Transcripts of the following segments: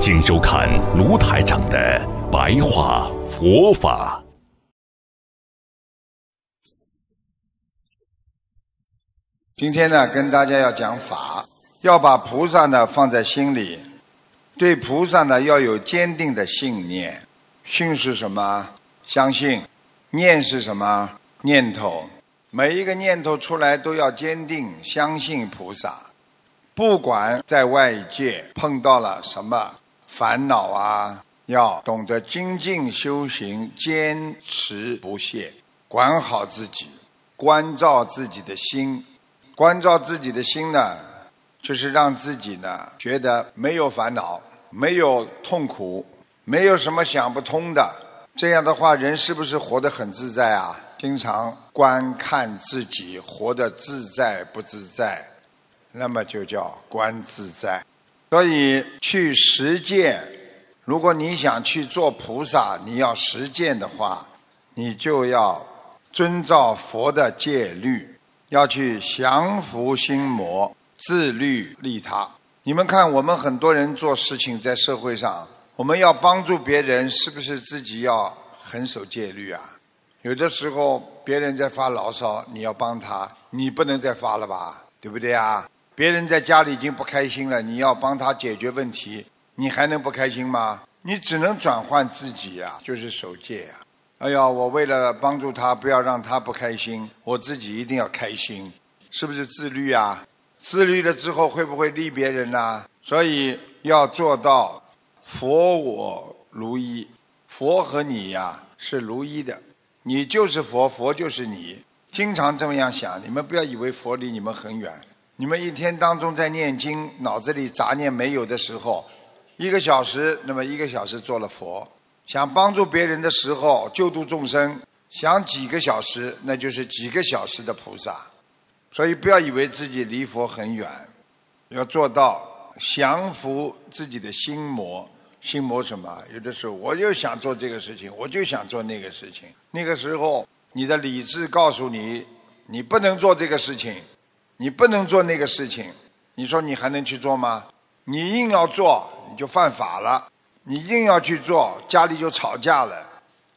请收看卢台长的白话佛法。今天呢，跟大家要讲法，要把菩萨呢放在心里，对菩萨呢要有坚定的信念。信是什么？相信。念是什么？念头。每一个念头出来都要坚定相信菩萨，不管在外界碰到了什么。烦恼啊，要懂得精进修行，坚持不懈，管好自己，关照自己的心。关照自己的心呢，就是让自己呢觉得没有烦恼，没有痛苦，没有什么想不通的。这样的话，人是不是活得很自在啊？经常观看自己活得自在不自在，那么就叫观自在。所以去实践，如果你想去做菩萨，你要实践的话，你就要遵照佛的戒律，要去降服心魔，自律利他。你们看，我们很多人做事情在社会上，我们要帮助别人，是不是自己要很守戒律啊？有的时候别人在发牢骚，你要帮他，你不能再发了吧？对不对啊？别人在家里已经不开心了，你要帮他解决问题，你还能不开心吗？你只能转换自己呀，就是守戒呀。哎呀，我为了帮助他，不要让他不开心，我自己一定要开心，是不是自律啊？自律了之后会不会利别人呢？所以要做到佛我如一，佛和你呀是如一的，你就是佛，佛就是你，经常这么样想，你们不要以为佛离你们很远。你们一天当中在念经，脑子里杂念没有的时候，一个小时，那么一个小时做了佛；想帮助别人的时候，救度众生，想几个小时，那就是几个小时的菩萨。所以不要以为自己离佛很远，要做到降服自己的心魔。心魔什么？有的时候我就想做这个事情，我就想做那个事情。那个时候，你的理智告诉你，你不能做这个事情。你不能做那个事情，你说你还能去做吗？你硬要做，你就犯法了。你硬要去做，家里就吵架了。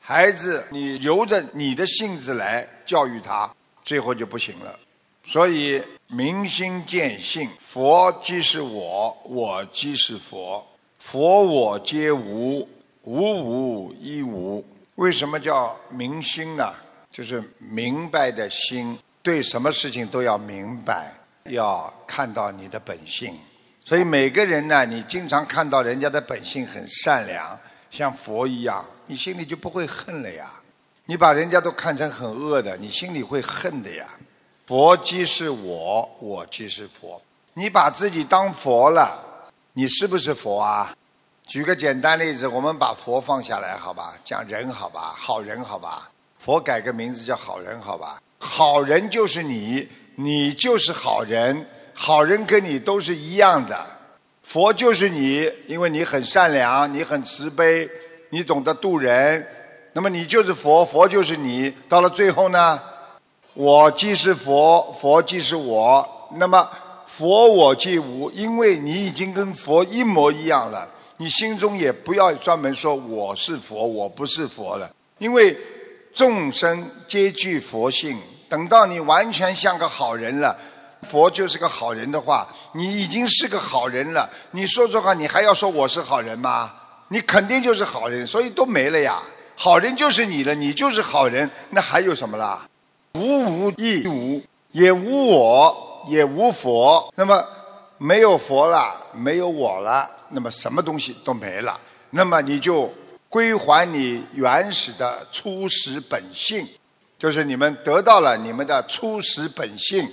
孩子，你由着你的性子来教育他，最后就不行了。所以明心见性，佛即是我，我即是佛，佛我皆无，无无一无。为什么叫明心呢？就是明白的心。对什么事情都要明白，要看到你的本性。所以每个人呢，你经常看到人家的本性很善良，像佛一样，你心里就不会恨了呀。你把人家都看成很恶的，你心里会恨的呀。佛即是我，我即是佛。你把自己当佛了，你是不是佛啊？举个简单例子，我们把佛放下来，好吧？讲人，好吧？好人，好吧？佛改个名字叫好人，好吧？好人就是你，你就是好人，好人跟你都是一样的。佛就是你，因为你很善良，你很慈悲，你懂得度人，那么你就是佛，佛就是你。到了最后呢，我即是佛，佛即是我，那么佛我即无，因为你已经跟佛一模一样了，你心中也不要专门说我是佛，我不是佛了，因为。众生皆具佛性，等到你完全像个好人了，佛就是个好人的话，你已经是个好人了。你说这话，你还要说我是好人吗？你肯定就是好人，所以都没了呀。好人就是你了，你就是好人，那还有什么啦？无无亦无，也无我，也无佛。那么没有佛了，没有我了，那么什么东西都没了。那么你就。归还你原始的初始本性，就是你们得到了你们的初始本性，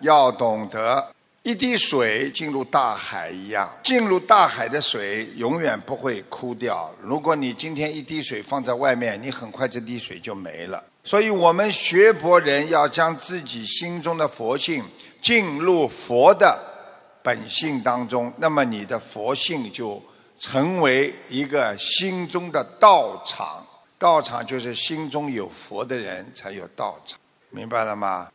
要懂得一滴水进入大海一样，进入大海的水永远不会枯掉。如果你今天一滴水放在外面，你很快这滴水就没了。所以我们学佛人要将自己心中的佛性进入佛的本性当中，那么你的佛性就成为一个心中的道场。道场就是心中有佛的人才有道场，明白了吗？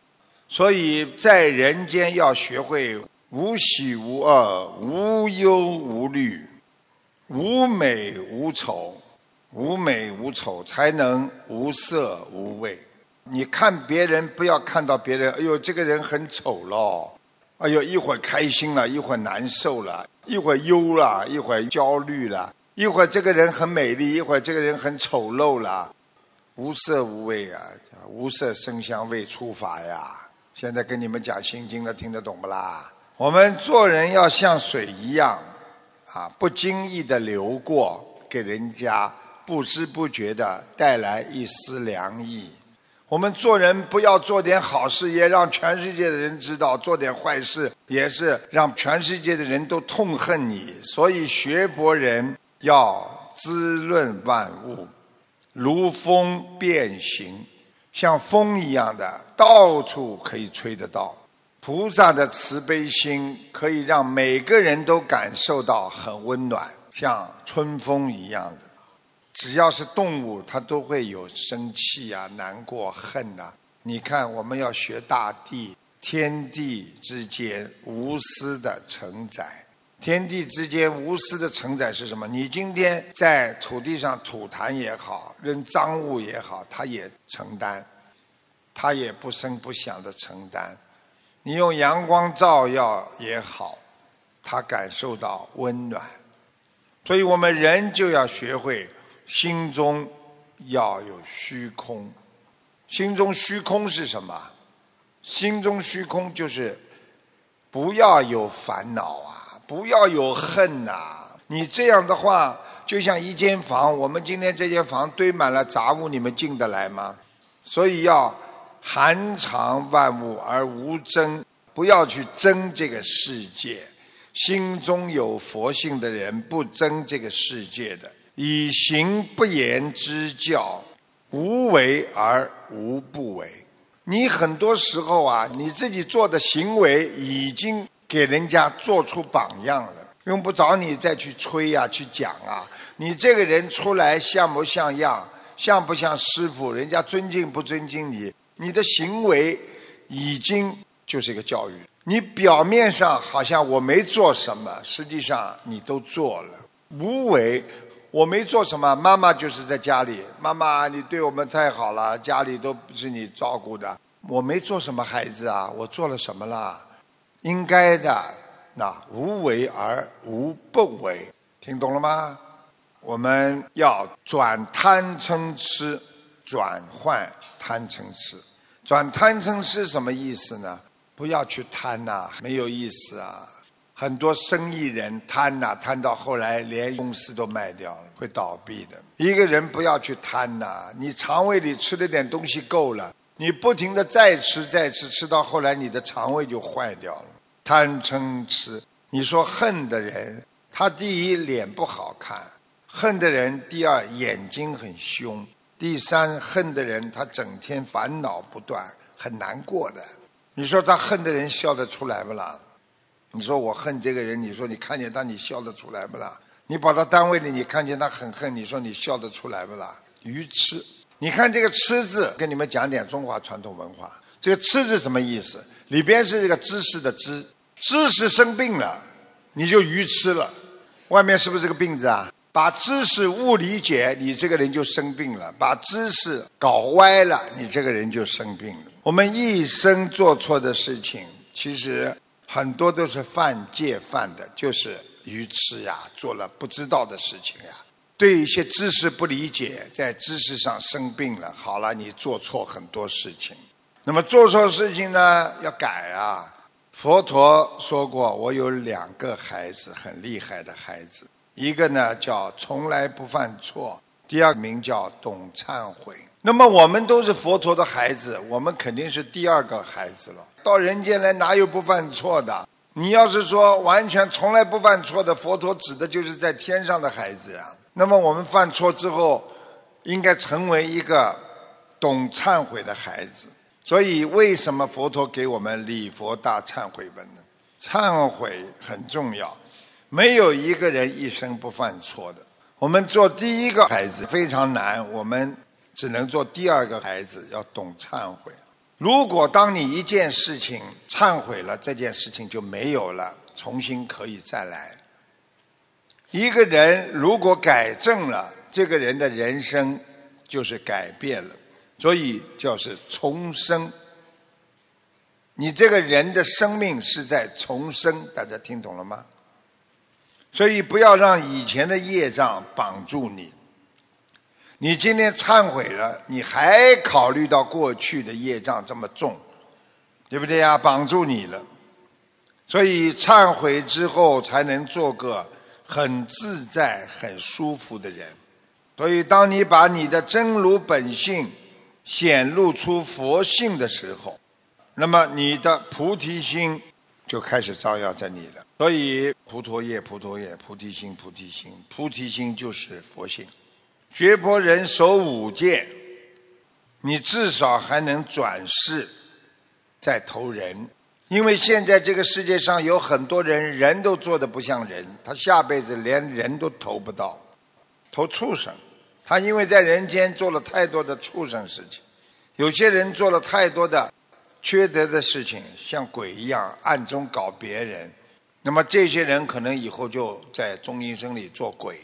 所以在人间要学会无喜无恶、无忧无虑、无美无丑、无美无丑，才能无色无味。你看别人，不要看到别人，哎呦，这个人很丑咯，哎呦，一会儿开心了，一会儿难受了，一会儿忧了，一会儿焦虑了，一会儿这个人很美丽，一会儿这个人很丑陋了。无色无味啊，无色声香味触法呀。现在跟你们讲心经了，听得懂不啦？我们做人要像水一样，啊，不经意的流过，给人家不知不觉的带来一丝凉意。我们做人不要做点好事，也让全世界的人知道；做点坏事，也是让全世界的人都痛恨你。所以学佛人要滋润万物，如风变形。像风一样的，到处可以吹得到。菩萨的慈悲心可以让每个人都感受到很温暖，像春风一样的。只要是动物，它都会有生气啊、难过、恨呐。你看，我们要学大地，天地之间无私的承载。天地之间无私的承载是什么？你今天在土地上吐痰也好，扔脏物也好，它也承担，它也不声不响的承担。你用阳光照耀也好，它感受到温暖。所以我们人就要学会心中要有虚空。心中虚空是什么？心中虚空就是不要有烦恼啊。不要有恨呐！你这样的话，就像一间房，我们今天这间房堆满了杂物，你们进得来吗？所以要含藏万物而无争，不要去争这个世界。心中有佛性的人，不争这个世界的，以行不言之教，无为而无不为。你很多时候啊，你自己做的行为已经。给人家做出榜样了，用不着你再去吹呀，去讲啊。你这个人出来像不像样，像不像师傅？人家尊敬不尊敬你？你的行为已经就是一个教育。你表面上好像我没做什么，实际上你都做了。无为，我没做什么。妈妈就是在家里，妈妈你对我们太好了，家里都不是你照顾的。我没做什么，孩子啊，我做了什么了？应该的，那无为而无不为，听懂了吗？我们要转贪嗔痴，转换贪嗔痴，转贪嗔痴什么意思呢？不要去贪呐，没有意思啊！很多生意人贪呐，贪到后来连公司都卖掉了，会倒闭的。一个人不要去贪呐，你肠胃里吃了点东西够了，你不停的再吃再吃，吃到后来你的肠胃就坏掉了。贪嗔痴，你说恨的人，他第一脸不好看，恨的人第二眼睛很凶，第三恨的人他整天烦恼不断，很难过的。你说他恨的人笑得出来不啦？你说我恨这个人，你说你看见他你笑得出来不啦？你跑到单位里你看见他很恨，你说你笑得出来不啦？愚痴！你看这个“痴”字，跟你们讲点中华传统文化，这个“痴”字什么意思？里边是这个知识的“知”。知识生病了，你就愚痴了。外面是不是这个病字啊？把知识误理解，你这个人就生病了；把知识搞歪了，你这个人就生病了。我们一生做错的事情，其实很多都是犯戒犯的，就是愚痴呀，做了不知道的事情呀。对一些知识不理解，在知识上生病了。好了，你做错很多事情。那么做错事情呢，要改啊。佛陀说过：“我有两个孩子，很厉害的孩子。一个呢叫从来不犯错，第二名叫懂忏悔。那么我们都是佛陀的孩子，我们肯定是第二个孩子了。到人间来哪有不犯错的？你要是说完全从来不犯错的，佛陀指的就是在天上的孩子呀。那么我们犯错之后，应该成为一个懂忏悔的孩子。所以，为什么佛陀给我们礼佛大忏悔文呢？忏悔很重要，没有一个人一生不犯错的。我们做第一个孩子非常难，我们只能做第二个孩子，要懂忏悔。如果当你一件事情忏悔了，这件事情就没有了，重新可以再来。一个人如果改正了，这个人的人生就是改变了，所以就是重生。你这个人的生命是在重生，大家听懂了吗？所以不要让以前的业障绑住你。你今天忏悔了，你还考虑到过去的业障这么重，对不对呀？绑住你了，所以忏悔之后才能做个很自在、很舒服的人。所以，当你把你的真如本性显露出佛性的时候，那么你的菩提心就开始照耀在你了。所以，菩陀叶、菩陀叶、菩提心、菩提心、菩提心就是佛性。学佛人守五戒，你至少还能转世再投人，因为现在这个世界上有很多人人都做的不像人，他下辈子连人都投不到，投畜生。他因为在人间做了太多的畜生事情，有些人做了太多的缺德的事情，像鬼一样暗中搞别人，那么这些人可能以后就在中阴身里做鬼。